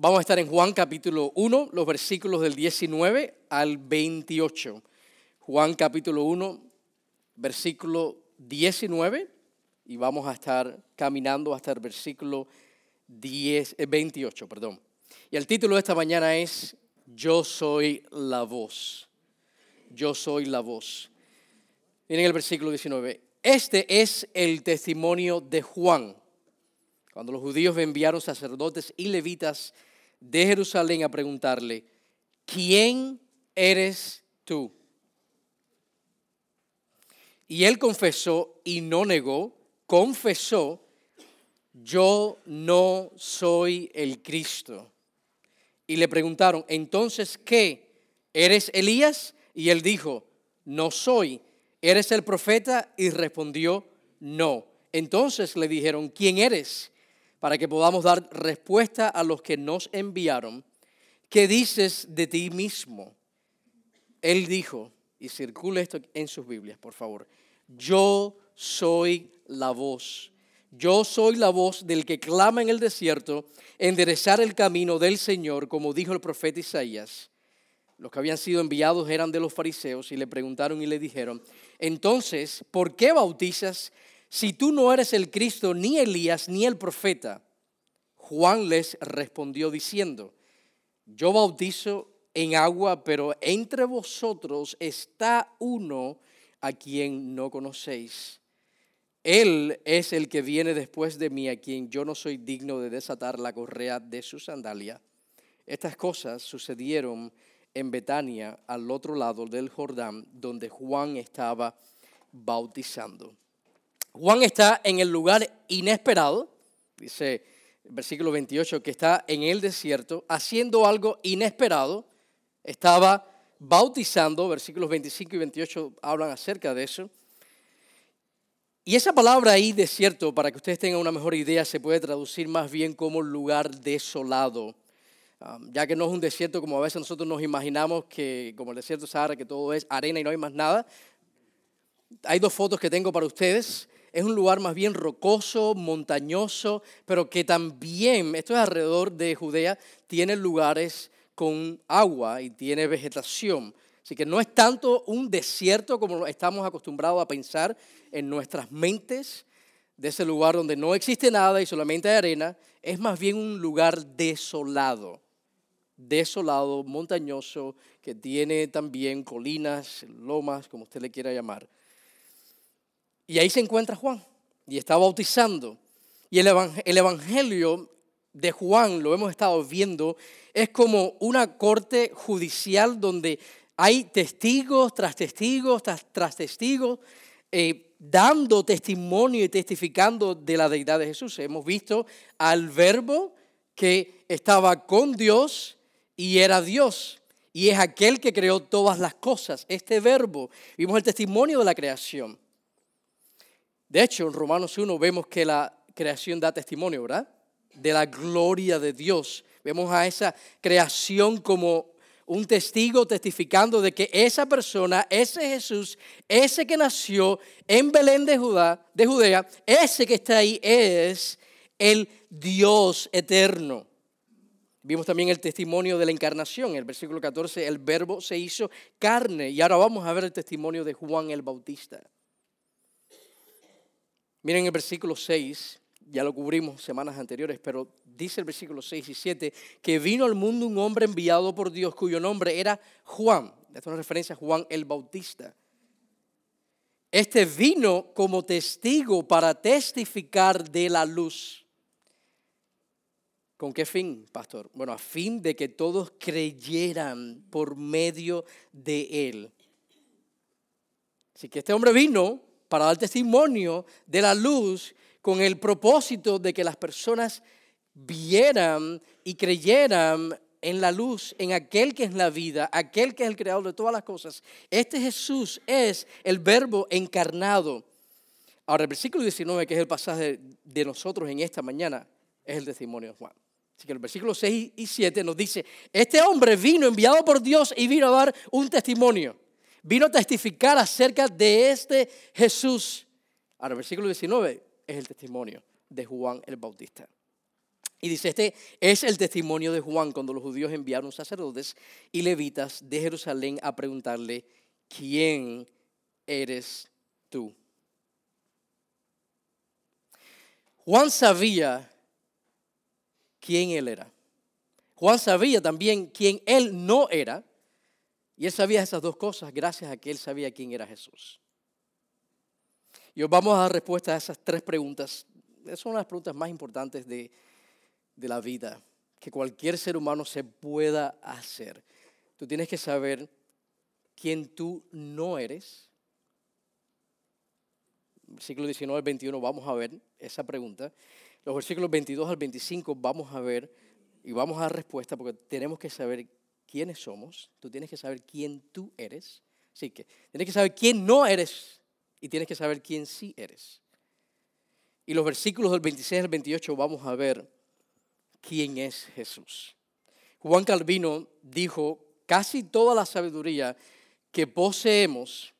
Vamos a estar en Juan capítulo 1, los versículos del 19 al 28. Juan capítulo 1, versículo 19, y vamos a estar caminando hasta el versículo 10, 28. Eh, perdón. Y el título de esta mañana es Yo soy la voz. Yo soy la voz. Miren el versículo 19. Este es el testimonio de Juan. Cuando los judíos enviaron sacerdotes y levitas de Jerusalén a preguntarle, ¿quién eres tú? Y él confesó y no negó, confesó, yo no soy el Cristo. Y le preguntaron, entonces, ¿qué? ¿Eres Elías? Y él dijo, no soy. ¿Eres el profeta? Y respondió, no. Entonces le dijeron, ¿quién eres? Para que podamos dar respuesta a los que nos enviaron. ¿Qué dices de ti mismo? Él dijo, y circule esto en sus Biblias, por favor, yo soy la voz. Yo soy la voz del que clama en el desierto, enderezar el camino del Señor, como dijo el profeta Isaías. Los que habían sido enviados eran de los fariseos y le preguntaron y le dijeron, entonces, ¿por qué bautizas si tú no eres el Cristo, ni Elías, ni el profeta, Juan les respondió diciendo, yo bautizo en agua, pero entre vosotros está uno a quien no conocéis. Él es el que viene después de mí, a quien yo no soy digno de desatar la correa de su sandalia. Estas cosas sucedieron en Betania, al otro lado del Jordán, donde Juan estaba bautizando. Juan está en el lugar inesperado, dice el versículo 28, que está en el desierto, haciendo algo inesperado. Estaba bautizando, versículos 25 y 28 hablan acerca de eso. Y esa palabra ahí, desierto, para que ustedes tengan una mejor idea, se puede traducir más bien como lugar desolado. Um, ya que no es un desierto como a veces nosotros nos imaginamos que como el desierto Sahara, que todo es arena y no hay más nada. Hay dos fotos que tengo para ustedes es un lugar más bien rocoso, montañoso, pero que también, esto es alrededor de Judea, tiene lugares con agua y tiene vegetación. Así que no es tanto un desierto como estamos acostumbrados a pensar en nuestras mentes, de ese lugar donde no existe nada y solamente hay arena, es más bien un lugar desolado, desolado, montañoso, que tiene también colinas, lomas, como usted le quiera llamar. Y ahí se encuentra Juan y está bautizando. Y el, Evangelio de Juan, lo hemos estado viendo, es como una corte judicial donde hay testigos tras testigos tras, testigos eh, dando testimonio y testificando de la deidad de Jesús. Hemos visto al verbo que estaba con Dios y era Dios. Y es aquel que creó todas las cosas, este verbo. Vimos el testimonio de la creación. De hecho, en Romanos 1 vemos que la creación da testimonio, ¿verdad? De la gloria de Dios. Vemos a esa creación como un testigo testificando de que esa persona, ese Jesús, ese que nació en Belén de, Judá, de Judea, ese que está ahí es el Dios eterno. Vimos también el testimonio de la encarnación, en el versículo 14, el verbo se hizo carne. Y ahora vamos a ver el testimonio de Juan el Bautista. Miren el versículo 6, ya lo cubrimos semanas anteriores, pero dice el versículo 6 y 7 que vino al mundo un hombre enviado por Dios cuyo nombre era Juan. Esto es una referencia a Juan el Bautista. Este vino como testigo para testificar de la luz. ¿Con qué fin, pastor? Bueno, a fin de que todos creyeran por medio de él. Así que este hombre vino para dar testimonio de la luz con el propósito de que las personas vieran y creyeran en la luz, en aquel que es la vida, aquel que es el creador de todas las cosas. Este Jesús es el verbo encarnado. Ahora, el versículo 19, que es el pasaje de nosotros en esta mañana, es el testimonio de Juan. Así que el versículo 6 y 7 nos dice, este hombre vino enviado por Dios y vino a dar un testimonio vino a testificar acerca de este Jesús. Ahora, versículo 19 es el testimonio de Juan el Bautista. Y dice, este es el testimonio de Juan cuando los judíos enviaron sacerdotes y levitas de Jerusalén a preguntarle, ¿quién eres tú? Juan sabía quién él era. Juan sabía también quién él no era. Y él sabía esas dos cosas gracias a que él sabía quién era Jesús. Y hoy vamos a dar respuesta a esas tres preguntas. Son las preguntas más importantes de, de la vida que cualquier ser humano se pueda hacer. Tú tienes que saber quién tú no eres. Versículo 19 al 21 vamos a ver esa pregunta. Los versículos 22 al 25 vamos a ver y vamos a dar respuesta porque tenemos que saber quiénes somos. Tú tienes que saber quién tú eres. Así que tienes que saber quién no eres y tienes que saber quién sí eres. Y los versículos del 26 al 28 vamos a ver quién es Jesús. Juan Calvino dijo, casi toda la sabiduría que poseemos,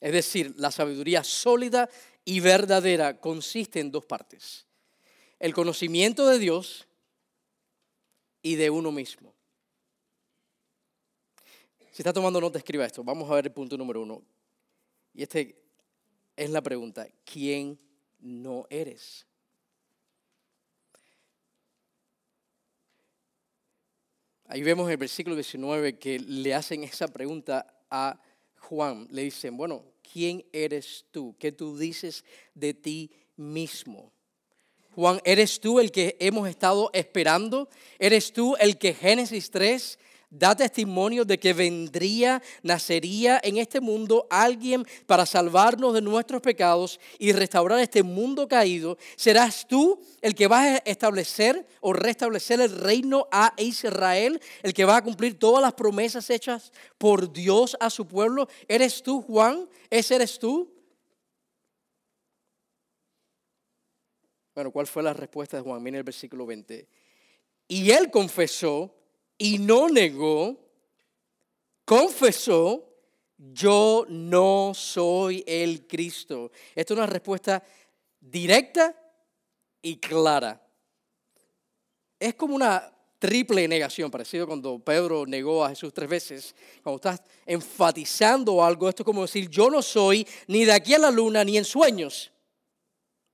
es decir, la sabiduría sólida y verdadera, consiste en dos partes. El conocimiento de Dios y de uno mismo. Si está tomando nota, escriba esto. Vamos a ver el punto número uno. Y esta es la pregunta, ¿quién no eres? Ahí vemos en el versículo 19 que le hacen esa pregunta a Juan. Le dicen, bueno, ¿quién eres tú? ¿Qué tú dices de ti mismo? Juan, ¿eres tú el que hemos estado esperando? ¿Eres tú el que Génesis 3 da testimonio de que vendría, nacería en este mundo alguien para salvarnos de nuestros pecados y restaurar este mundo caído. ¿Serás tú el que vas a establecer o restablecer el reino a Israel? ¿El que va a cumplir todas las promesas hechas por Dios a su pueblo? ¿Eres tú, Juan? ¿Ese eres tú? Bueno, ¿cuál fue la respuesta de Juan? Mira el versículo 20. Y él confesó y no negó, confesó, yo no soy el Cristo. Esta es una respuesta directa y clara. Es como una triple negación, parecido cuando Pedro negó a Jesús tres veces. Cuando estás enfatizando algo, esto es como decir, yo no soy ni de aquí a la luna ni en sueños.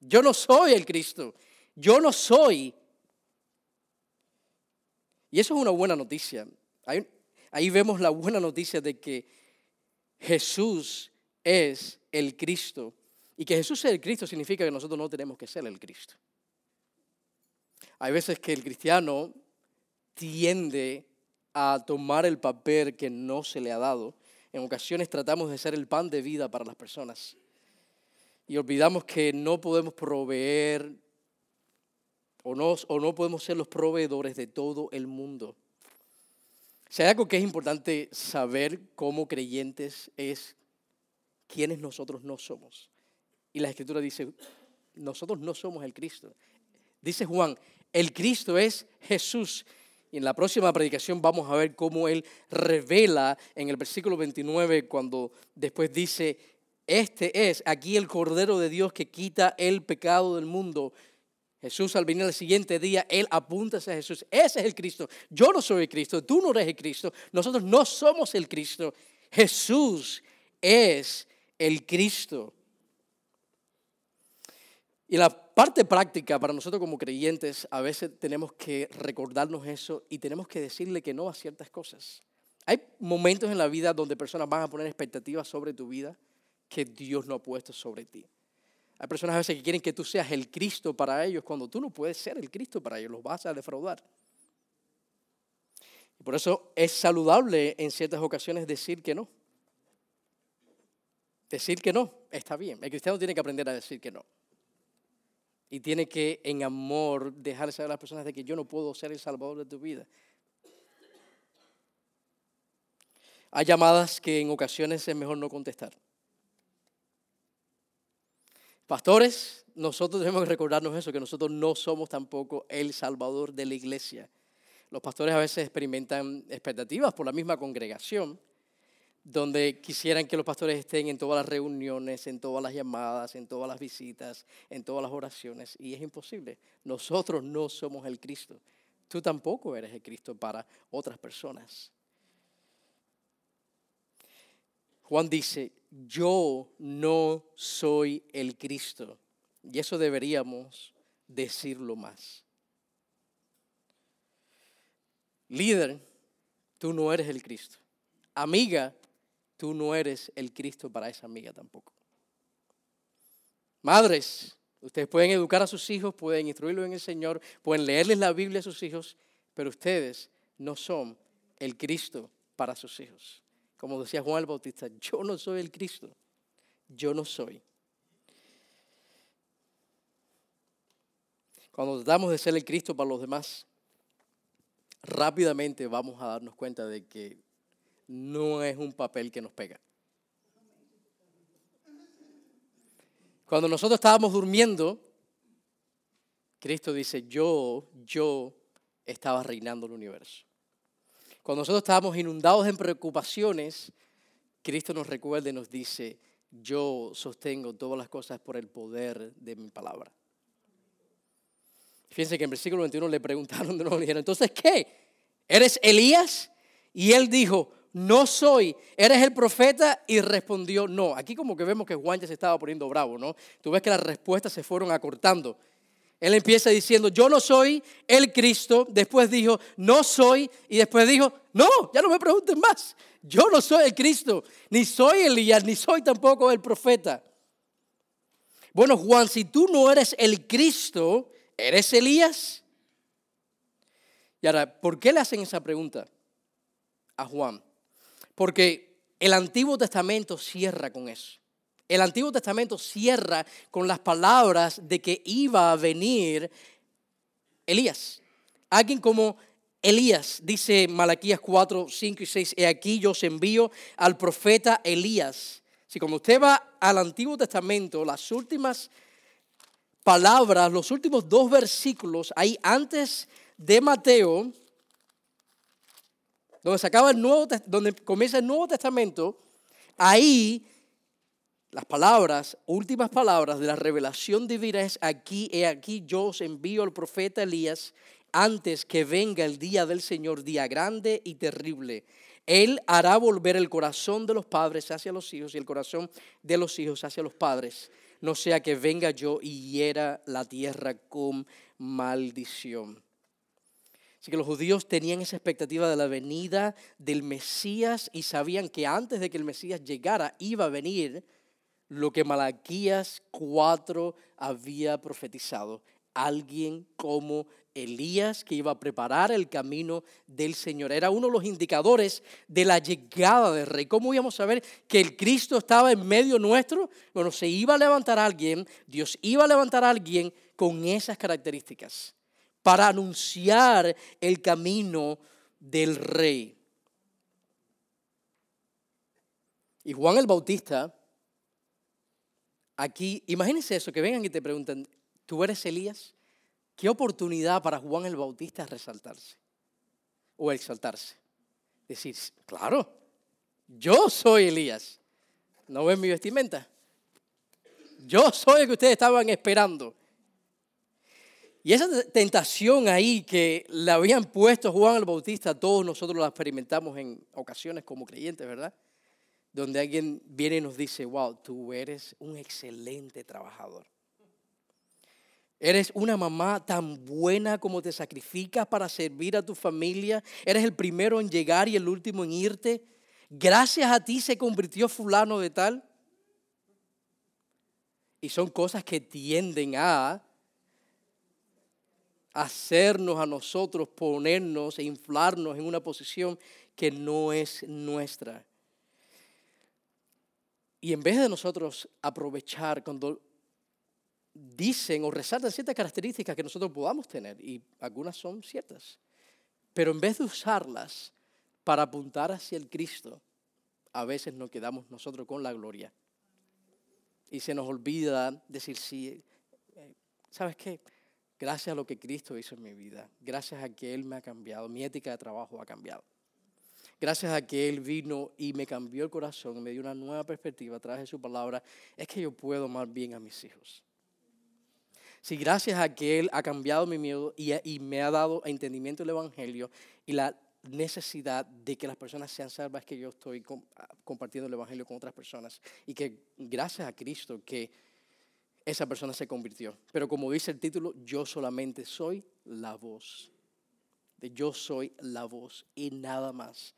Yo no soy el Cristo. Yo no soy y eso es una buena noticia. Ahí, vemos la buena noticia de que Jesús es el Cristo. Y que Jesús sea el Cristo significa que nosotros no tenemos que ser el Cristo. Hay veces que el cristiano tiende a tomar el papel que no se le ha dado. En ocasiones tratamos de ser el pan de vida para las personas. Y olvidamos que no podemos proveer o no, o no podemos ser los proveedores de todo el mundo. Si hay algo que es importante saber como creyentes es quiénes nosotros no somos. Y la escritura dice, nosotros no somos el Cristo. Dice Juan, el Cristo es Jesús. Y en la próxima predicación vamos a ver cómo él revela en el versículo 29 cuando después dice, este es aquí el Cordero de Dios que quita el pecado del mundo. Jesús al venir el siguiente día, Él apunta hacia Jesús. Ese es el Cristo. Yo no soy el Cristo, tú no eres el Cristo, nosotros no somos el Cristo. Jesús es el Cristo. Y la parte práctica para nosotros como creyentes, a veces tenemos que recordarnos eso y tenemos que decirle que no a ciertas cosas. Hay momentos en la vida donde personas van a poner expectativas sobre tu vida que Dios no ha puesto sobre ti. Hay personas a veces que quieren que tú seas el Cristo para ellos cuando tú no puedes ser el Cristo para ellos, los vas a defraudar. Y por eso es saludable en ciertas ocasiones decir que no. Decir que no está bien. El cristiano tiene que aprender a decir que no. Y tiene que en amor dejar saber a las personas de que yo no puedo ser el salvador de tu vida. Hay llamadas que en ocasiones es mejor no contestar. Pastores, nosotros debemos recordarnos eso, que nosotros no somos tampoco el salvador de la iglesia. Los pastores a veces experimentan expectativas por la misma congregación donde quisieran que los pastores estén en todas las reuniones, en todas las llamadas, en todas las visitas, en todas las oraciones. Y es imposible. Nosotros no somos el Cristo. Tú tampoco eres el Cristo para otras personas. Juan dice, yo no soy el Cristo. Y eso deberíamos decirlo más. Líder, tú no eres el Cristo. Amiga, tú no eres el Cristo para esa amiga tampoco. Madres, ustedes pueden educar a sus hijos, pueden instruirlos en el Señor, pueden leerles la Biblia a sus hijos, pero ustedes no son el Cristo para sus hijos. Como decía Juan el Bautista, yo no soy el Cristo, yo no soy. Cuando tratamos de ser el Cristo para los demás, rápidamente vamos a darnos cuenta de que no es un papel que nos pega. Cuando nosotros estábamos durmiendo, Cristo dice, yo, yo estaba reinando el universo. Cuando nosotros estábamos inundados en preocupaciones, Cristo nos recuerda y nos dice, yo sostengo todas las cosas por el poder de mi palabra. Fíjense que en versículo 21 le preguntaron de nuevo, le dijeron, entonces, ¿qué? ¿Eres Elías? Y él dijo, no soy, ¿eres el profeta? Y respondió, no. Aquí como que vemos que Juan ya se estaba poniendo bravo, ¿no? Tú ves que las respuestas se fueron acortando. Él empieza diciendo, yo no soy el Cristo, después dijo, no soy, y después dijo, no, ya no me pregunten más, yo no soy el Cristo, ni soy Elías, ni soy tampoco el profeta. Bueno, Juan, si tú no eres el Cristo, ¿eres Elías? Y ahora, ¿por qué le hacen esa pregunta a Juan? Porque el Antiguo Testamento cierra con eso. El Antiguo Testamento cierra con las palabras de que iba a venir Elías. Alguien como Elías, dice Malaquías 4, 5 y 6, he aquí yo os envío al profeta Elías. Si cuando usted va al Antiguo Testamento, las últimas palabras, los últimos dos versículos, ahí antes de Mateo, donde se acaba el Nuevo, donde comienza el Nuevo Testamento, ahí las palabras, últimas palabras de la revelación divina es aquí, he aquí yo os envío al profeta Elías antes que venga el día del Señor, día grande y terrible. Él hará volver el corazón de los padres hacia los hijos y el corazón de los hijos hacia los padres, no sea que venga yo y hiera la tierra con maldición. Así que los judíos tenían esa expectativa de la venida del Mesías y sabían que antes de que el Mesías llegara iba a venir lo que Malaquías 4 había profetizado. Alguien como Elías que iba a preparar el camino del Señor. Era uno de los indicadores de la llegada del rey. ¿Cómo íbamos a saber que el Cristo estaba en medio nuestro? Bueno, se iba a levantar alguien, Dios iba a levantar a alguien con esas características para anunciar el camino del rey. Y Juan el Bautista, aquí, imagínense eso, que vengan y te preguntan, ¿tú eres Elías? Qué oportunidad para Juan el Bautista resaltarse o exaltarse. Decir, claro, yo soy Elías. ¿No ven mi vestimenta? Yo soy el que ustedes estaban esperando. Y esa tentación ahí que le habían puesto Juan el Bautista, todos nosotros la experimentamos en ocasiones como creyentes, ¿verdad? Donde alguien viene y nos dice, wow, tú eres un excelente trabajador. Eres una mamá tan buena como te sacrificas para servir a tu familia. Eres el primero en llegar y el último en irte. Gracias a ti se convirtió fulano de tal. Y son cosas que tienden a hacernos a nosotros ponernos e inflarnos en una posición que no es nuestra. Y en vez de nosotros aprovechar cuando dicen o resaltan ciertas características que nosotros podamos tener, y algunas son ciertas, pero en vez de usarlas para apuntar hacia el Cristo, a veces nos quedamos nosotros con la gloria. Y se nos olvida decir, sí, eh, ¿sabes qué? Gracias a lo que Cristo hizo en mi vida. Gracias a que Él me ha cambiado. Mi ética de trabajo ha cambiado. Gracias a que Él vino y me cambió el corazón, me dio una nueva perspectiva a través de su palabra, es que yo puedo amar bien a mis hijos. Si gracias a que Él ha cambiado mi miedo y, me ha dado entendimiento del Evangelio y la necesidad de que las personas sean salvas, que yo estoy compartiendo el Evangelio con otras personas y que gracias a Cristo que esa persona se convirtió. Pero como dice el título, yo solamente soy la voz. Yo soy la voz y nada más.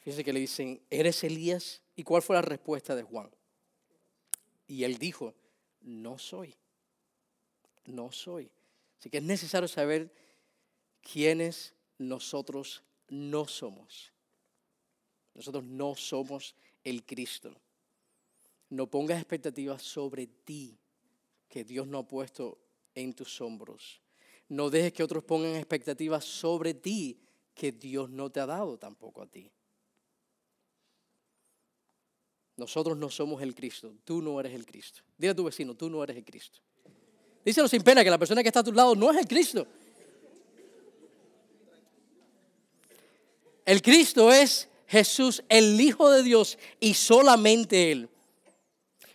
Fíjense que le dicen, ¿eres Elías? ¿Y cuál fue la respuesta de Juan? Y él dijo, no soy. No soy. Así que es necesario saber quiénes nosotros no somos. Nosotros no somos el Cristo. No pongas expectativas sobre ti que Dios no ha puesto en tus hombros. No dejes que otros pongan expectativas sobre ti que Dios no te ha dado tampoco a ti. Nosotros no somos el Cristo, tú no eres el Cristo. Dile a tu vecino, tú no eres el Cristo. Díselo sin pena que la persona que está a tu lado no es el Cristo. El Cristo es Jesús, el Hijo de Dios y solamente Él.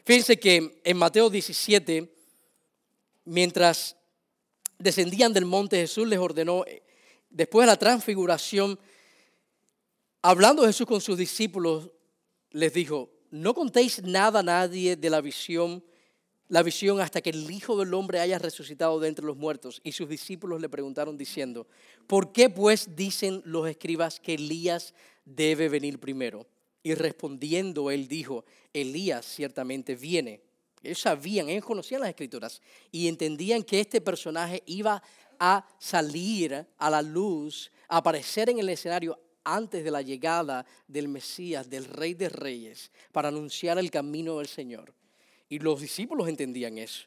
Fíjense que en Mateo 17, mientras descendían del monte, Jesús les ordenó, después de la transfiguración, hablando Jesús con sus discípulos, les dijo, no contéis nada a nadie de la visión, la visión hasta que el Hijo del Hombre haya resucitado de entre los muertos. Y sus discípulos le preguntaron diciendo, ¿por qué pues dicen los escribas que Elías debe venir primero? Y respondiendo él dijo, Elías ciertamente viene. Ellos sabían, ellos conocían las escrituras y entendían que este personaje iba a salir a la luz, a aparecer en el escenario antes de la llegada del Mesías, del Rey de Reyes, para anunciar el camino del Señor. Y los discípulos entendían eso.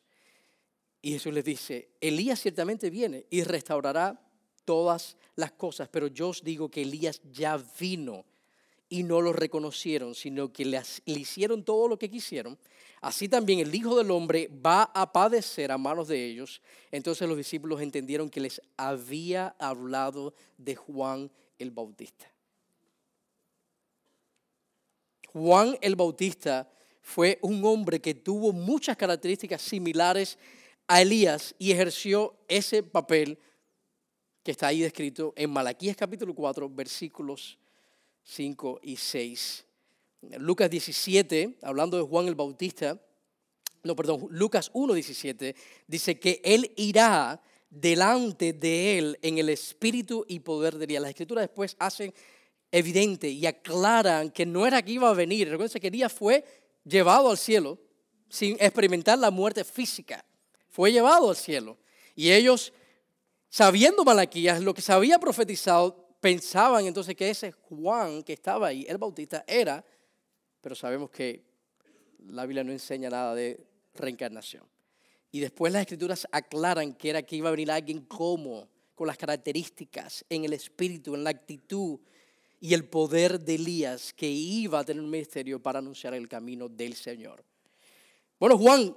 Y Jesús les dice, Elías ciertamente viene y restaurará todas las cosas, pero yo os digo que Elías ya vino y no lo reconocieron, sino que le, hicieron todo lo que quisieron. Así también el Hijo del Hombre va a padecer a manos de ellos. Entonces los discípulos entendieron que les había hablado de Juan el Bautista. Juan el Bautista fue un hombre que tuvo muchas características similares a Elías y ejerció ese papel que está ahí descrito en Malaquías capítulo 4, versículos 5 y 6. Lucas 17, hablando de Juan el Bautista, no, perdón, Lucas 1, 17, dice que él irá delante de él en el espíritu y poder de Elías. Las escrituras después hacen evidente y aclaran que no era que iba a venir. Recuerden que Elías fue llevado al cielo sin experimentar la muerte física. Fue llevado al cielo. Y ellos, sabiendo Malaquías, lo que se había profetizado, pensaban entonces que ese Juan que estaba ahí, el Bautista, era, pero sabemos que la Biblia no enseña nada de reencarnación. Y después las escrituras aclaran que era que iba a venir alguien como, con las características, en el espíritu, en la actitud y el poder de Elías, que iba a tener un ministerio para anunciar el camino del Señor. Bueno, Juan,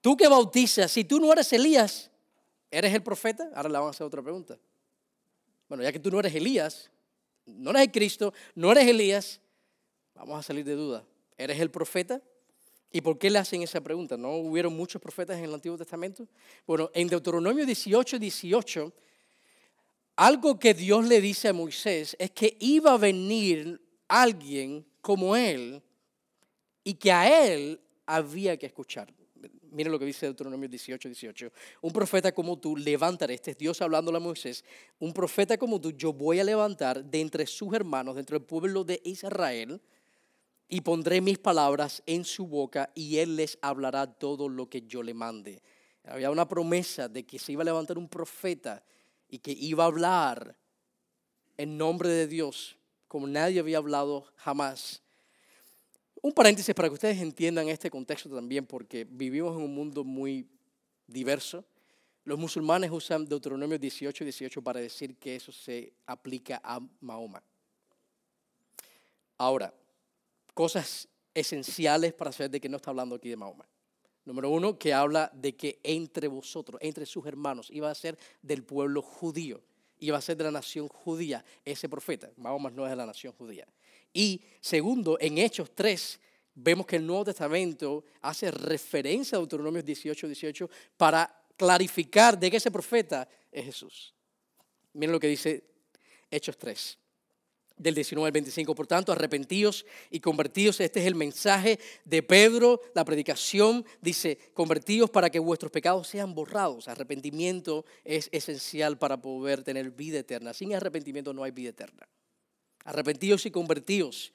tú que bautizas, si tú no eres Elías, ¿eres el profeta? Ahora le vamos a hacer otra pregunta. Bueno, ya que tú no eres Elías, no eres Cristo, no eres Elías, vamos a salir de duda. ¿Eres el profeta? ¿Y por qué le hacen esa pregunta? ¿No hubieron muchos profetas en el Antiguo Testamento? Bueno, en Deuteronomio 18, 18, algo que Dios le dice a Moisés es que iba a venir alguien como él y que a él había que escuchar. Miren lo que dice Deuteronomio 18, 18. Un profeta como tú levantaré, este es Dios hablando a Moisés, un profeta como tú yo voy a levantar de entre sus hermanos, dentro del pueblo de Israel, y pondré mis palabras en su boca y él les hablará todo lo que yo le mande. Había una promesa de que se iba a levantar un profeta y que iba a hablar en nombre de Dios como nadie había hablado jamás. Un paréntesis para que ustedes entiendan este contexto también, porque vivimos en un mundo muy diverso. Los musulmanes usan Deuteronomio 18 18 para decir que eso se aplica a Mahoma. Ahora, cosas esenciales para saber de que no está hablando aquí de Mahoma. Número uno, que habla de que entre vosotros, entre sus hermanos, iba a ser del pueblo judío iba a ser de la nación judía, ese profeta. Mahoma no es de la nación judía. Y segundo, en Hechos 3, vemos que el Nuevo Testamento hace referencia a Deuteronomio 18, 18 para clarificar de que ese profeta es Jesús. Miren lo que dice Hechos 3 del 19 al 25. Por tanto, arrepentíos y convertíos. Este es el mensaje de Pedro, la predicación. Dice, convertíos para que vuestros pecados sean borrados. Arrepentimiento es esencial para poder tener vida eterna. Sin arrepentimiento no hay vida eterna. Arrepentíos y convertíos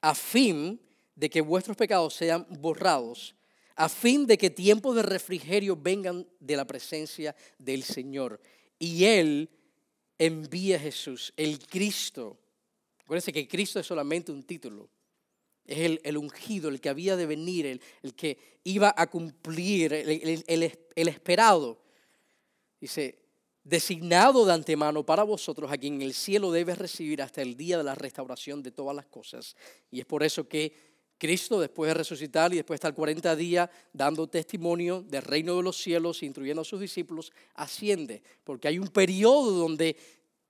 a fin de que vuestros pecados sean borrados, a fin de que tiempos de refrigerio vengan de la presencia del Señor. Y Él envía a Jesús, el Cristo Acuérdense que Cristo es solamente un título. Es el, ungido, el que había de venir, el, el que iba a cumplir, el, el, esperado. Dice, designado de antemano para vosotros, a quien el cielo debe recibir hasta el día de la restauración de todas las cosas. Y es por eso que Cristo, después de resucitar y después de estar 40 días dando testimonio del reino de los cielos, instruyendo a sus discípulos, asciende. Porque hay un periodo donde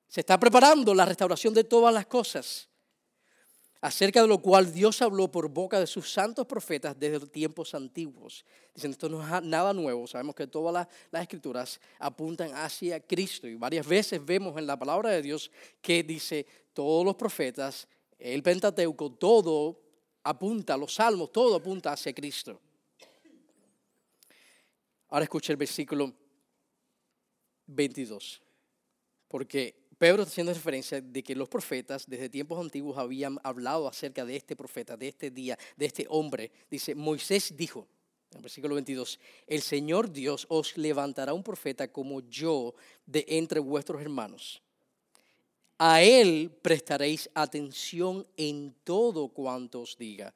se está preparando la restauración de todas las cosas, acerca de lo cual Dios habló por boca de sus santos profetas desde tiempos antiguos. Dicen, esto no es nada nuevo, sabemos que todas las, escrituras apuntan hacia Cristo y varias veces vemos en la palabra de Dios que dice, todos los profetas, el Pentateuco, todo apunta, los salmos, todo apunta hacia Cristo. Ahora escucha el versículo 22, porque Pedro está haciendo referencia de que los profetas desde tiempos antiguos habían hablado acerca de este profeta, de este día, de este hombre. Dice, Moisés dijo, en versículo 22, el Señor Dios os levantará un profeta como yo de entre vuestros hermanos. A él prestaréis atención en todo cuanto os diga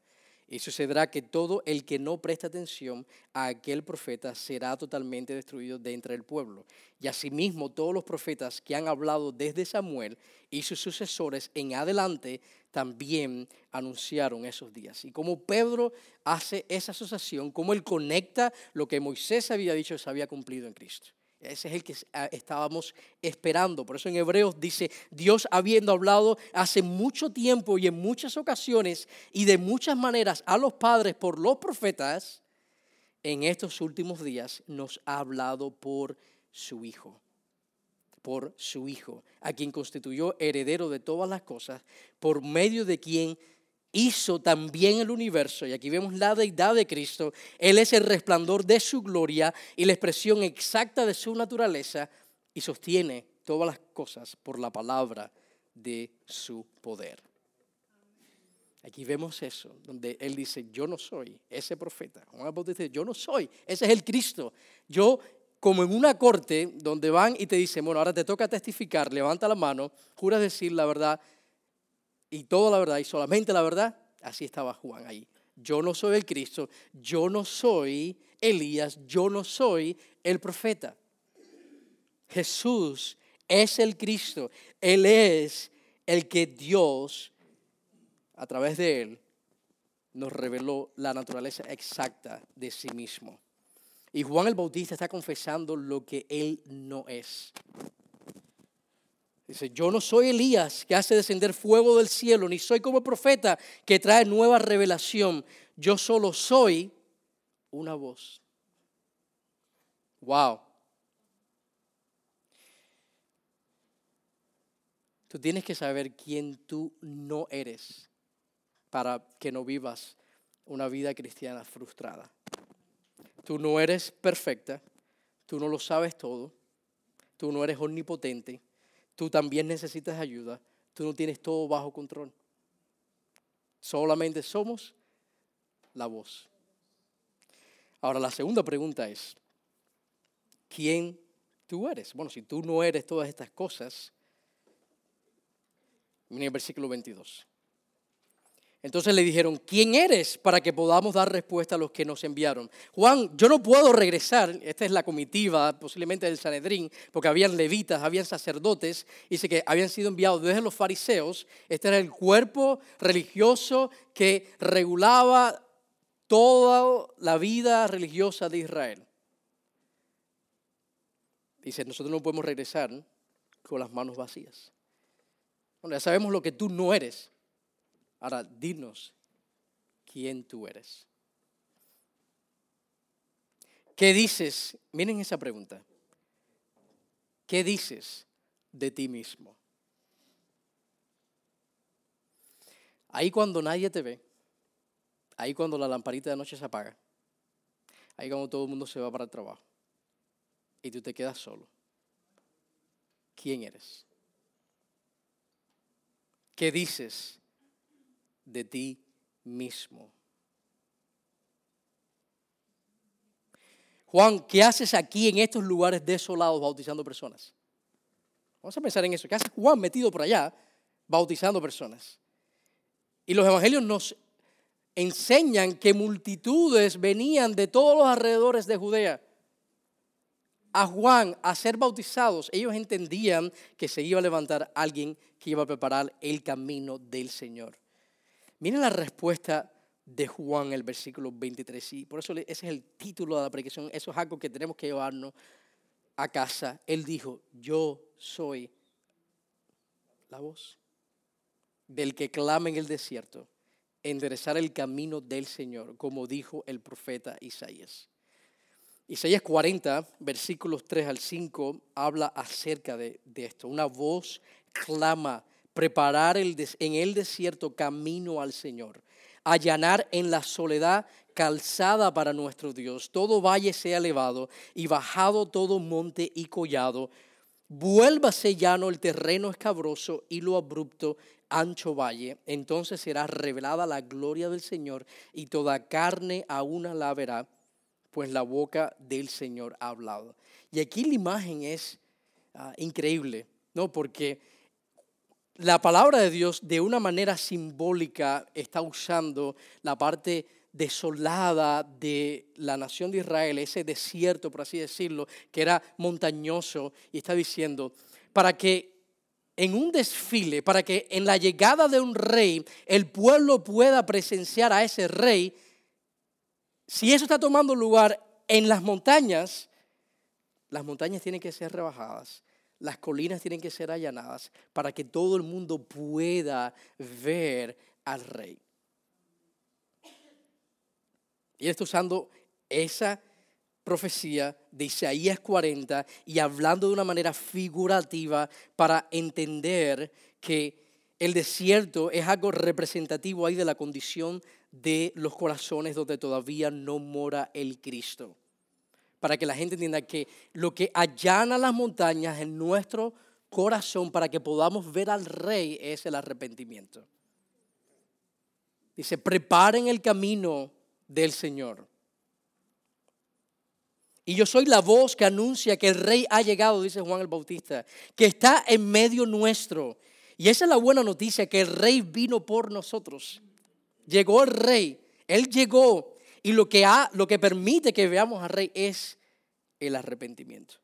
y sucederá que todo el que no presta atención a aquel profeta será totalmente destruido de entre el pueblo. Y asimismo todos los profetas que han hablado desde Samuel y sus sucesores en adelante también anunciaron esos días. Y como Pedro hace esa asociación, como él conecta lo que Moisés había dicho se había cumplido en Cristo. Ese es el que ah, estábamos esperando. Por eso en Hebreos dice, Dios habiendo hablado hace mucho tiempo y en muchas ocasiones y de muchas maneras a los padres por los profetas, en estos últimos días nos ha hablado por su Hijo. Por su Hijo, a quien constituyó heredero de todas las cosas, por medio de quien hizo también el universo, y aquí vemos la deidad de Cristo, Él es el resplandor de su gloria y la expresión exacta de su naturaleza, y sostiene todas las cosas por la palabra de su poder. Aquí vemos eso, donde Él dice, yo no soy ese profeta. Juan Bautista dice, yo no soy, ese es el Cristo. Yo, como en una corte donde van y te dicen, bueno, ahora te toca testificar, levanta la mano, juras decir la verdad, y toda la verdad y solamente la verdad, así estaba Juan ahí. Yo no soy el Cristo, yo no soy Elías, yo no soy el profeta. Jesús es el Cristo, Él es el que Dios, a través de Él, nos reveló la naturaleza exacta de sí mismo. Y Juan el Bautista está confesando lo que Él no es. Dice, yo no soy Elías que hace descender fuego del cielo, ni soy como profeta que trae nueva revelación. Yo solo soy una voz. Wow. Tú tienes que saber quién tú no eres para que no vivas una vida cristiana frustrada. Tú no eres perfecta, tú no lo sabes todo, tú no eres omnipotente Tú también necesitas ayuda. Tú no tienes todo bajo control. Solamente somos la voz. Ahora, la segunda pregunta es, ¿quién tú eres? Bueno, si tú no eres todas estas cosas, mira el versículo 22. Entonces le dijeron, ¿quién eres para que podamos dar respuesta a los que nos enviaron? Juan, yo no puedo regresar, esta es la comitiva posiblemente del Sanedrín, porque habían levitas, habían sacerdotes, dice que habían sido enviados desde los fariseos, este era el cuerpo religioso que regulaba toda la vida religiosa de Israel. Dice, nosotros no podemos regresar con las manos vacías. Bueno, ya sabemos lo que tú no eres. Ahora, dinos quién tú eres. ¿Qué dices? Miren esa pregunta. ¿Qué dices de ti mismo? Ahí cuando nadie te ve, ahí cuando la lamparita de noche se apaga, ahí cuando todo el mundo se va para el trabajo y tú te quedas solo. ¿Quién eres? ¿Qué dices de ti mismo? Juan, ¿qué haces aquí en estos lugares desolados bautizando personas? Vamos a pensar en eso. ¿Qué hace Juan metido por allá bautizando personas? Y los evangelios nos enseñan que multitudes venían de todos los alrededores de Judea a Juan a ser bautizados. Ellos entendían que se iba a levantar alguien que iba a preparar el camino del Señor. Miren la respuesta de Juan, el versículo 23. Y por eso ese es el título de la predicación. Eso es algo que tenemos que llevarnos a casa. Él dijo, yo soy la voz del que clama en el desierto, enderezar el camino del Señor, como dijo el profeta Isaías. Isaías 40, versículos 3 al 5, habla acerca de, esto. Una voz clama, preparar el en el desierto camino al Señor, allanar en la soledad calzada para nuestro Dios. Todo valle sea elevado y bajado todo monte y collado. Vuélvase llano el terreno escabroso y lo abrupto ancho valle, entonces será revelada la gloria del Señor y toda carne a una la verá, pues la boca del Señor ha hablado. Y aquí la imagen es ah, increíble, ¿no? Porque la palabra de Dios de una manera simbólica está usando la parte desolada de la nación de Israel, ese desierto, por así decirlo, que era montañoso, y está diciendo, para que en un desfile para que en la llegada de un rey el pueblo pueda presenciar a ese rey, si eso está tomando lugar en las montañas, las montañas tienen que ser rebajadas, las colinas tienen que ser allanadas para que todo el mundo pueda ver al rey. Y él está usando esa profecía de Isaías 40 y hablando de una manera figurativa para entender que el desierto es algo representativo ahí de la condición de los corazones donde todavía no mora el Cristo. Para que la gente entienda que lo que allana las montañas en nuestro corazón para que podamos ver al rey es el arrepentimiento. Dice, preparen el camino del Señor. Y yo soy la voz que anuncia que el rey ha llegado, dice Juan el Bautista, que está en medio nuestro. Y esa es la buena noticia, que el rey vino por nosotros. Llegó el rey, él llegó. Y lo que, ha, lo que permite que veamos al rey es el arrepentimiento.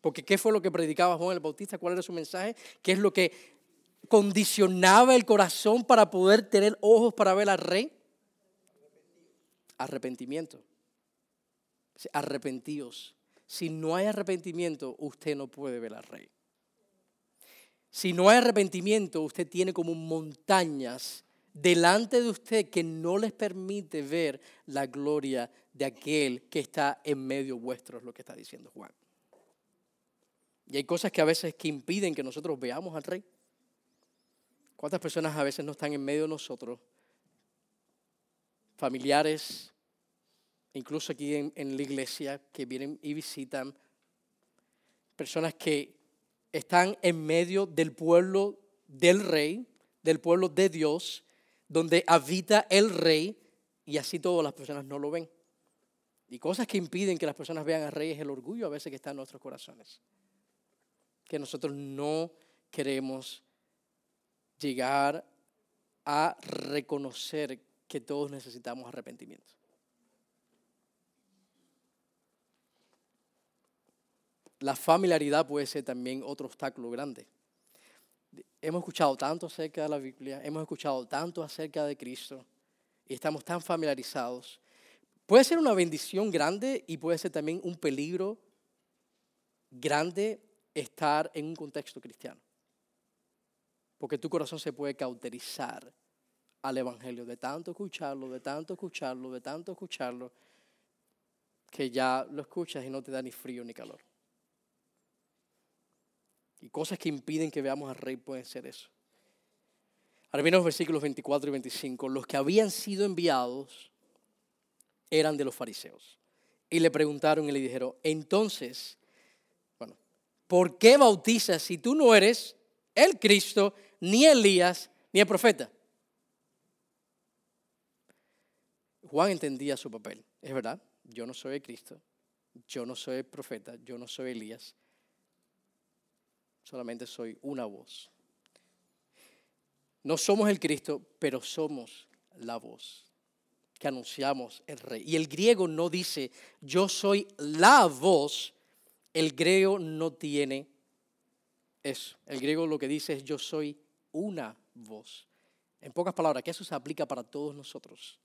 Porque ¿qué fue lo que predicaba Juan el Bautista? ¿Cuál era su mensaje? ¿Qué es lo que condicionaba el corazón para poder tener ojos para ver al rey? Arrepentimiento arrepentíos. Si no hay arrepentimiento, usted no puede ver al rey. Si no hay arrepentimiento, usted tiene como montañas delante de usted que no les permite ver la gloria de aquel que está en medio vuestro, es lo que está diciendo Juan. Y hay cosas que a veces que impiden que nosotros veamos al rey. ¿Cuántas personas a veces no están en medio de nosotros? Familiares, incluso aquí en, la iglesia, que vienen y visitan, personas que están en medio del pueblo del rey, del pueblo de Dios, donde habita el rey, y así todas las personas no lo ven. Y cosas que impiden que las personas vean al rey es el orgullo a veces que está en nuestros corazones. Que nosotros no queremos llegar a reconocer que todos necesitamos arrepentimiento. La familiaridad puede ser también otro obstáculo grande. Hemos escuchado tanto acerca de la Biblia, hemos escuchado tanto acerca de Cristo y estamos tan familiarizados. Puede ser una bendición grande y puede ser también un peligro grande estar en un contexto cristiano. Porque tu corazón se puede cauterizar al Evangelio, de tanto escucharlo, de tanto escucharlo, de tanto escucharlo, que ya lo escuchas y no te da ni frío ni calor. Y cosas que impiden que veamos al rey pueden ser eso. Ahora vienen los versículos 24 y 25. Los que habían sido enviados eran de los fariseos. Y le preguntaron y le dijeron, entonces, bueno, ¿por qué bautizas si tú no eres el Cristo, ni Elías, ni el profeta? Juan entendía su papel, es verdad, yo no soy el Cristo, yo no soy el profeta, yo no soy Elías, solamente soy una voz. No somos el Cristo, pero somos la voz que anunciamos el rey. Y el griego no dice, yo soy la voz, el griego no tiene eso. El griego lo que dice es, yo soy una voz. En pocas palabras, que eso se aplica para todos nosotros.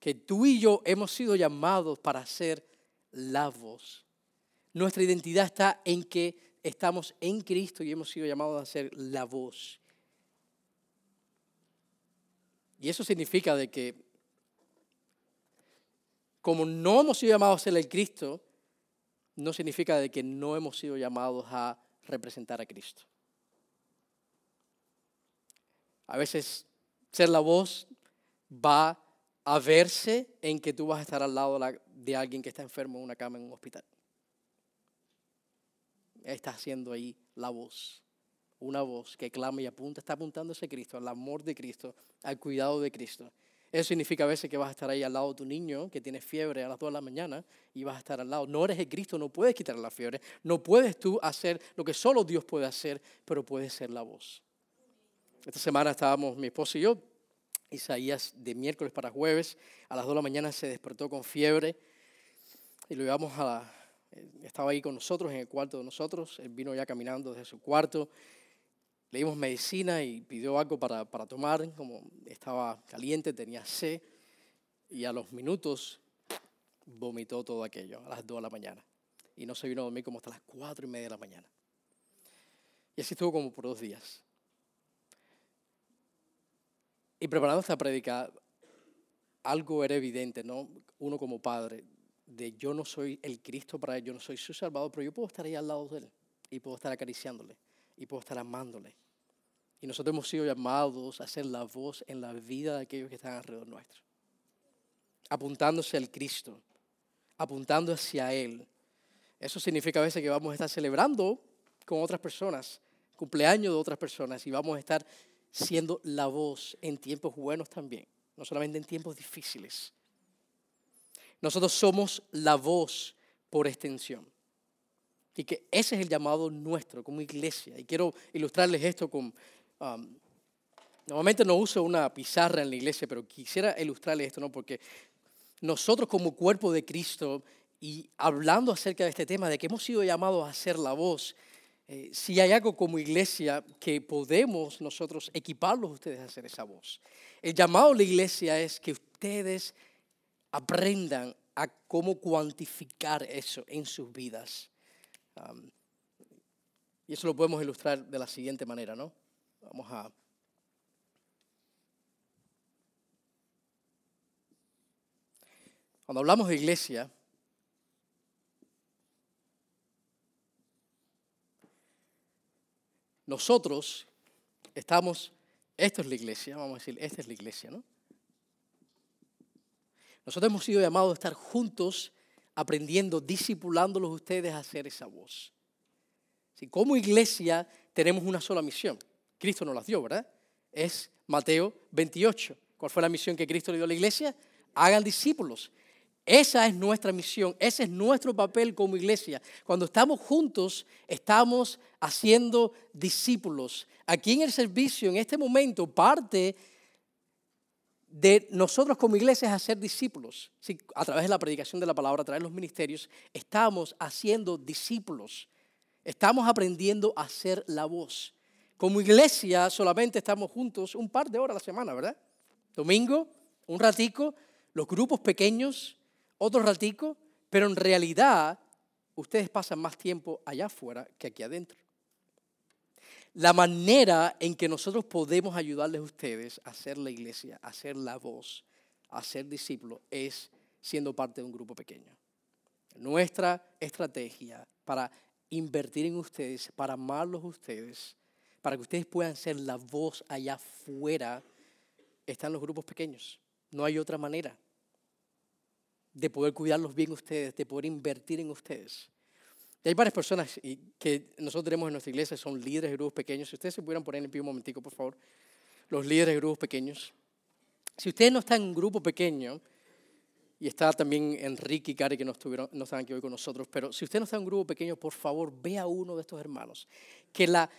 Que tú y yo hemos sido llamados para ser la voz. Nuestra identidad está en que estamos en Cristo y hemos sido llamados a ser la voz. Y eso significa de que como no hemos sido llamados a ser el Cristo, no significa de que no hemos sido llamados a representar a Cristo. A veces ser la voz va a verse en que tú vas a estar al lado de alguien que está enfermo en una cama en un hospital. Está haciendo ahí la voz una voz que clama y apunta, está apuntando a ese Cristo, al amor de Cristo, al cuidado de Cristo. Eso significa a veces que vas a estar ahí al lado de tu niño que tiene fiebre a las 2 de la mañana y vas a estar al lado. No eres el Cristo, no puedes quitar la fiebre, no puedes tú hacer lo que solo Dios puede hacer, pero puedes ser la voz. Esta semana estábamos mi esposo y yo, Isaías de miércoles para jueves, a las 2 de la mañana se despertó con fiebre y lo llevamos a la, estaba ahí con nosotros en el cuarto de nosotros, él vino ya caminando desde su cuarto le dimos medicina y pidió algo para, para tomar, como estaba caliente, tenía sed, y a los minutos vomitó todo aquello, a las 2 de la mañana. Y no se vino a dormir como hasta las 4 y media de la mañana. Y así estuvo como por dos días. Y preparando esta prédica, algo era evidente, ¿no? Uno como padre, de yo no soy el Cristo para él, yo no soy su Salvador, pero yo puedo estar ahí al lado de él y puedo estar acariciándole y puedo estar amándole. Y nosotros hemos sido llamados a ser la voz en la vida de aquellos que están alrededor nuestro. Apuntándose al Cristo, apuntando hacia Él. Eso significa a veces que vamos a estar celebrando con otras personas, cumpleaños de otras personas, y vamos a estar siendo la voz en tiempos buenos también, no solamente en tiempos difíciles. Nosotros somos la voz por extensión. Y que ese es el llamado nuestro como iglesia. Y quiero ilustrarles esto con... Um, normalmente no uso una pizarra en la iglesia, pero quisiera ilustrarles esto, ¿no? Porque nosotros como cuerpo de Cristo y hablando acerca de este tema, de que hemos sido llamados a ser la voz, eh, si hay algo como iglesia que podemos nosotros equiparlos ustedes a hacer esa voz. El llamado a la iglesia es que ustedes aprendan a cómo cuantificar eso en sus vidas y eso lo podemos ilustrar de la siguiente manera, ¿no? Vamos a... Cuando hablamos de iglesia, nosotros estamos, esto es la iglesia, vamos a decir, esta es la iglesia, ¿no? Nosotros hemos sido llamados a estar juntos aprendiendo, discipulándolos ustedes a hacer esa voz. Si como iglesia tenemos una sola misión. Cristo nos la dio, ¿verdad? Es Mateo 28. ¿Cuál fue la misión que Cristo le dio a la iglesia? Hagan discípulos. Esa es nuestra misión, ese es nuestro papel como iglesia. Cuando estamos juntos, estamos haciendo discípulos. Aquí en el servicio, en este momento, parte de nosotros como iglesia es hacer discípulos. a través de la predicación de la palabra, a través de los ministerios, estamos haciendo discípulos. Estamos aprendiendo a hacer la voz. Como iglesia solamente estamos juntos un par de horas a la semana, ¿verdad? Domingo, un ratico, los grupos pequeños, otro ratico, pero en realidad ustedes pasan más tiempo allá afuera que aquí adentro. La manera en que nosotros podemos ayudarles a ustedes a hacer la iglesia, a hacer la voz, a ser discípulos, es siendo parte de un grupo pequeño. Nuestra estrategia para invertir en ustedes, para amarlos a ustedes, para que ustedes puedan ser la voz allá afuera, están los grupos pequeños. No hay otra manera de poder cuidarlos bien ustedes, de poder invertir en ustedes. Hay varias personas que nosotros tenemos en nuestra iglesia, son líderes de grupos pequeños. Si ustedes se pudieran poner en pie un momentico, por favor. Los líderes de grupos pequeños. Si ustedes no están en un grupo pequeño, y está también Enrique y Cari que no, estuvieron, no están aquí hoy con nosotros, pero si usted no está en un grupo pequeño, por favor, vea a uno de estos hermanos. Que la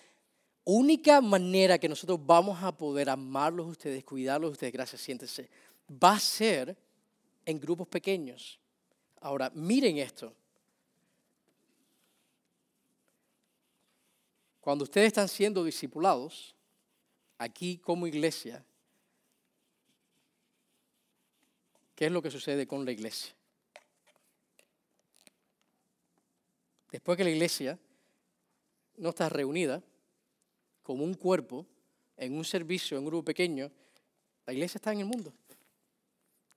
única manera que nosotros vamos a poder amarlos a ustedes, cuidarlos a ustedes, gracias, siéntese, va a ser en grupos pequeños. Ahora, miren esto. Cuando ustedes están siendo discipulados, aquí como iglesia, ¿qué es lo que sucede con la iglesia? Después que la iglesia no está reunida como un cuerpo, en un servicio, en un grupo pequeño, la iglesia está en el mundo.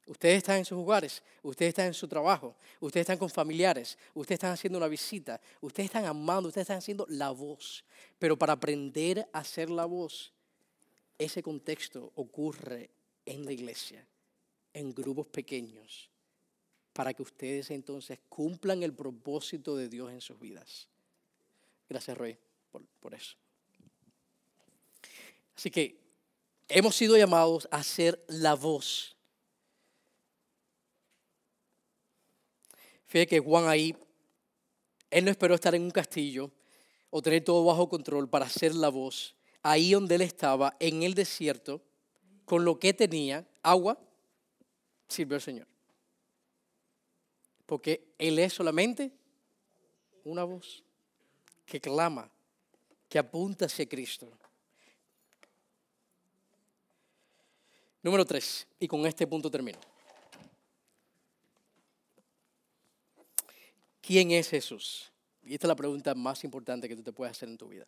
Ustedes están en sus hogares, ustedes están en su trabajo, ustedes están con familiares, ustedes están haciendo una visita, ustedes están amando, ustedes están haciendo la voz. Pero para aprender a hacer la voz, ese contexto ocurre en la iglesia, en grupos pequeños, para que ustedes entonces cumplan el propósito de Dios en sus vidas. Gracias, Roy, por eso. Así que hemos sido llamados a ser la voz Fíjate que Juan ahí, él no esperó estar en un castillo o tener todo bajo control para hacer la voz. Ahí donde él estaba, en el desierto, con lo que tenía, agua, sirvió al Señor. Porque Él es solamente una voz que clama, que apunta hacia Cristo. Número tres, y con este punto termino. ¿Quién es Jesús? Y esta es la pregunta más importante que tú te puedes hacer en tu vida.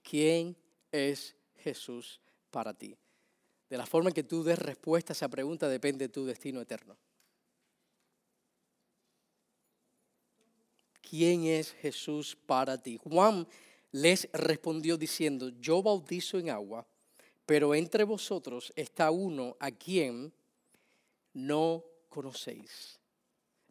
¿Quién es Jesús para ti? De la forma en que tú des respuesta a esa pregunta depende de tu destino eterno. ¿Quién es Jesús para ti? Juan les respondió diciendo, yo bautizo en agua, pero entre vosotros está uno a quien no conocéis.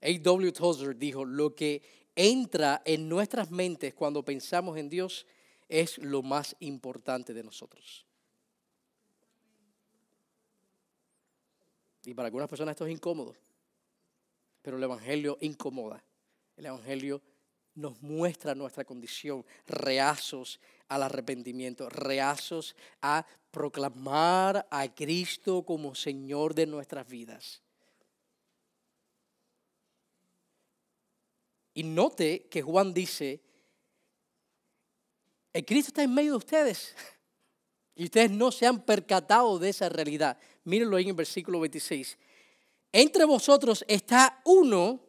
A.W. Tozer dijo, lo que entra en nuestras mentes cuando pensamos en Dios es lo más importante de nosotros. Y para algunas personas esto es incómodo, pero el Evangelio incomoda. El Evangelio nos muestra nuestra condición, reazos al arrepentimiento, reazos a proclamar a Cristo como Señor de nuestras vidas. Y note que Juan dice, el Cristo está en medio de ustedes. Y ustedes no se han percatado de esa realidad. Mírenlo ahí en el versículo 26. Entre vosotros está uno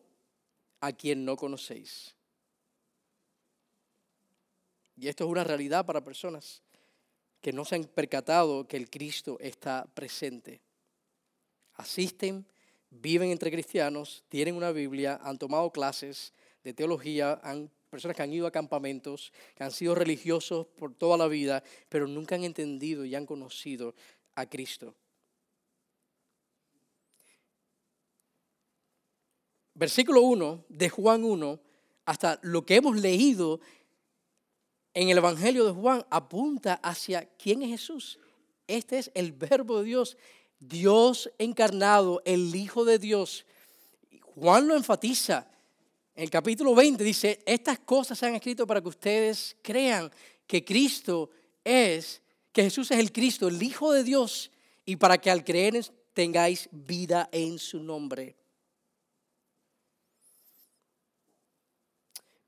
a quien no conocéis. Y esto es una realidad para personas que no se han percatado que el Cristo está presente. Asisten, viven entre cristianos, tienen una Biblia, han tomado clases, de teología, han, personas que han ido a campamentos, que han sido religiosos por toda la vida, pero nunca han entendido y han conocido a Cristo. Versículo 1 de Juan 1, hasta lo que hemos leído en el Evangelio de Juan, apunta hacia quién es Jesús. Este es el verbo de Dios, Dios encarnado, el Hijo de Dios. Juan lo enfatiza el capítulo 20 dice, estas cosas se han escrito para que ustedes crean que Cristo es, que Jesús es el Cristo, el Hijo de Dios, y para que al creer tengáis vida en su nombre.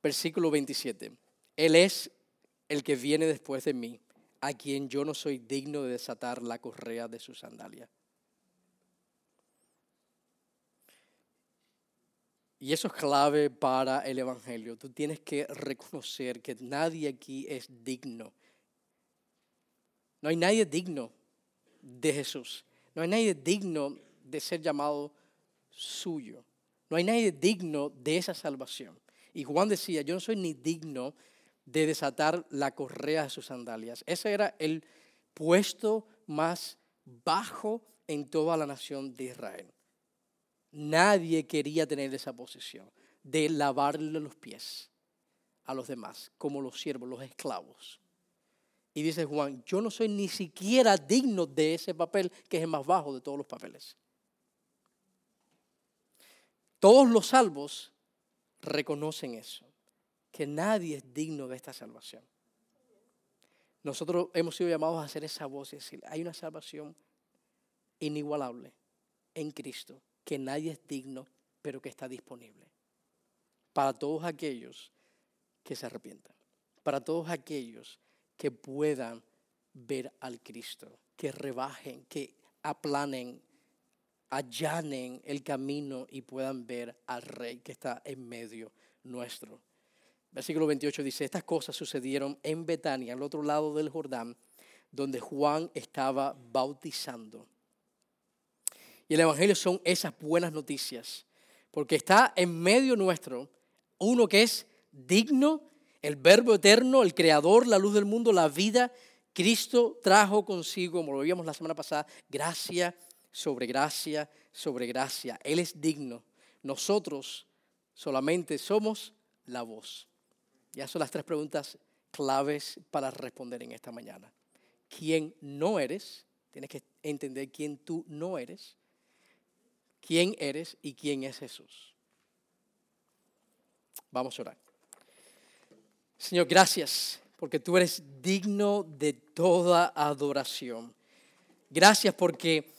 Versículo 27. Él es el que viene después de mí, a quien yo no soy digno de desatar la correa de su sandalia. Y eso es clave para el Evangelio. Tú tienes que reconocer que nadie aquí es digno. No hay nadie digno de Jesús. No hay nadie digno de ser llamado suyo. No hay nadie digno de esa salvación. Y Juan decía, yo no soy ni digno de desatar la correa de sus sandalias. Ese era el puesto más bajo en toda la nación de Israel. Nadie quería tener esa posición de lavarle los pies a los demás, como los siervos, los esclavos. Y dice Juan, yo no soy ni siquiera digno de ese papel que es el más bajo de todos los papeles. Todos los salvos reconocen eso, que nadie es digno de esta salvación. Nosotros hemos sido llamados a hacer esa voz y decir, hay una salvación inigualable en Cristo, que nadie es digno, pero que está disponible. Para todos aquellos que se arrepientan, para todos aquellos que puedan ver al Cristo, que rebajen, que aplanen, allanen el camino y puedan ver al Rey que está en medio nuestro. Versículo 28 dice, estas cosas sucedieron en Betania, al otro lado del Jordán, donde Juan estaba bautizando. Y el Evangelio son esas buenas noticias, porque está en medio nuestro uno que es digno, el verbo eterno, el creador, la luz del mundo, la vida. Cristo trajo consigo, como lo vimos la semana pasada, gracia sobre gracia sobre gracia. Él es digno. Nosotros solamente somos la voz. Ya son las tres preguntas claves para responder en esta mañana. ¿Quién no eres? Tienes que entender quién tú no eres quién eres y quién es Jesús. Vamos a orar. Señor, gracias porque tú eres digno de toda adoración. Gracias porque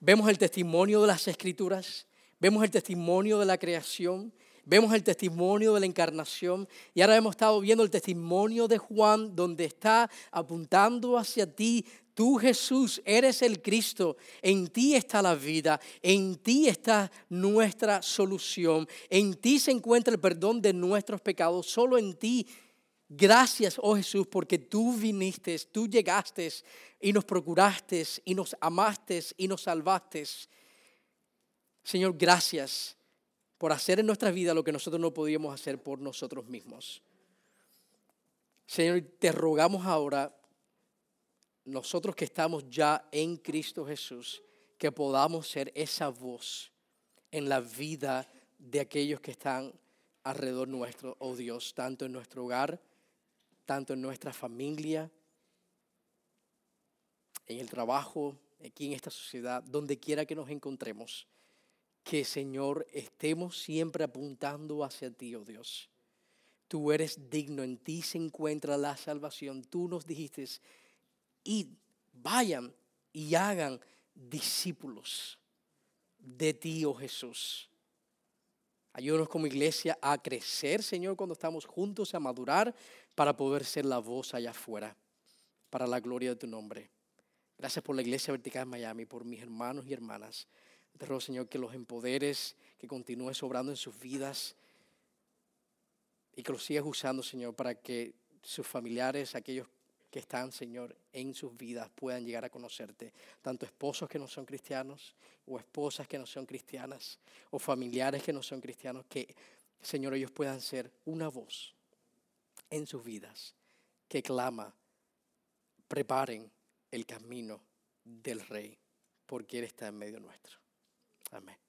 vemos el testimonio de las escrituras, vemos el testimonio de la creación, vemos el testimonio de la encarnación y ahora hemos estado viendo el testimonio de Juan donde está apuntando hacia ti Tú Jesús eres el Cristo, en ti está la vida, en ti está nuestra solución, en ti se encuentra el perdón de nuestros pecados, solo en ti. Gracias, oh Jesús, porque tú viniste, tú llegaste y nos procuraste y nos amaste y nos salvaste. Señor, gracias por hacer en nuestra vida lo que nosotros no podíamos hacer por nosotros mismos. Señor, te rogamos ahora nosotros que estamos ya en Cristo Jesús, que podamos ser esa voz en la vida de aquellos que están alrededor nuestro, oh Dios, tanto en nuestro hogar, tanto en nuestra familia, en el trabajo, aquí en esta sociedad, donde quiera que nos encontremos. Que Señor estemos siempre apuntando hacia ti, oh Dios. Tú eres digno, en ti se encuentra la salvación. Tú nos dijiste y vayan y hagan discípulos de ti, oh Jesús. Ayúdanos como iglesia a crecer, Señor, cuando estamos juntos, a madurar para poder ser la voz allá afuera, para la gloria de tu nombre. Gracias por la iglesia vertical de Miami, por mis hermanos y hermanas. Te ruego, Señor, que los empoderes, que continúes obrando en sus vidas y que los sigas usando, Señor, para que sus familiares, aquellos que están, Señor, en sus vidas puedan llegar a conocerte. Tanto esposos que no son cristianos, o esposas que no son cristianas, o familiares que no son cristianos, que, Señor, ellos puedan ser una voz en sus vidas que clama, preparen el camino del Rey, porque Él está en medio nuestro. Amén.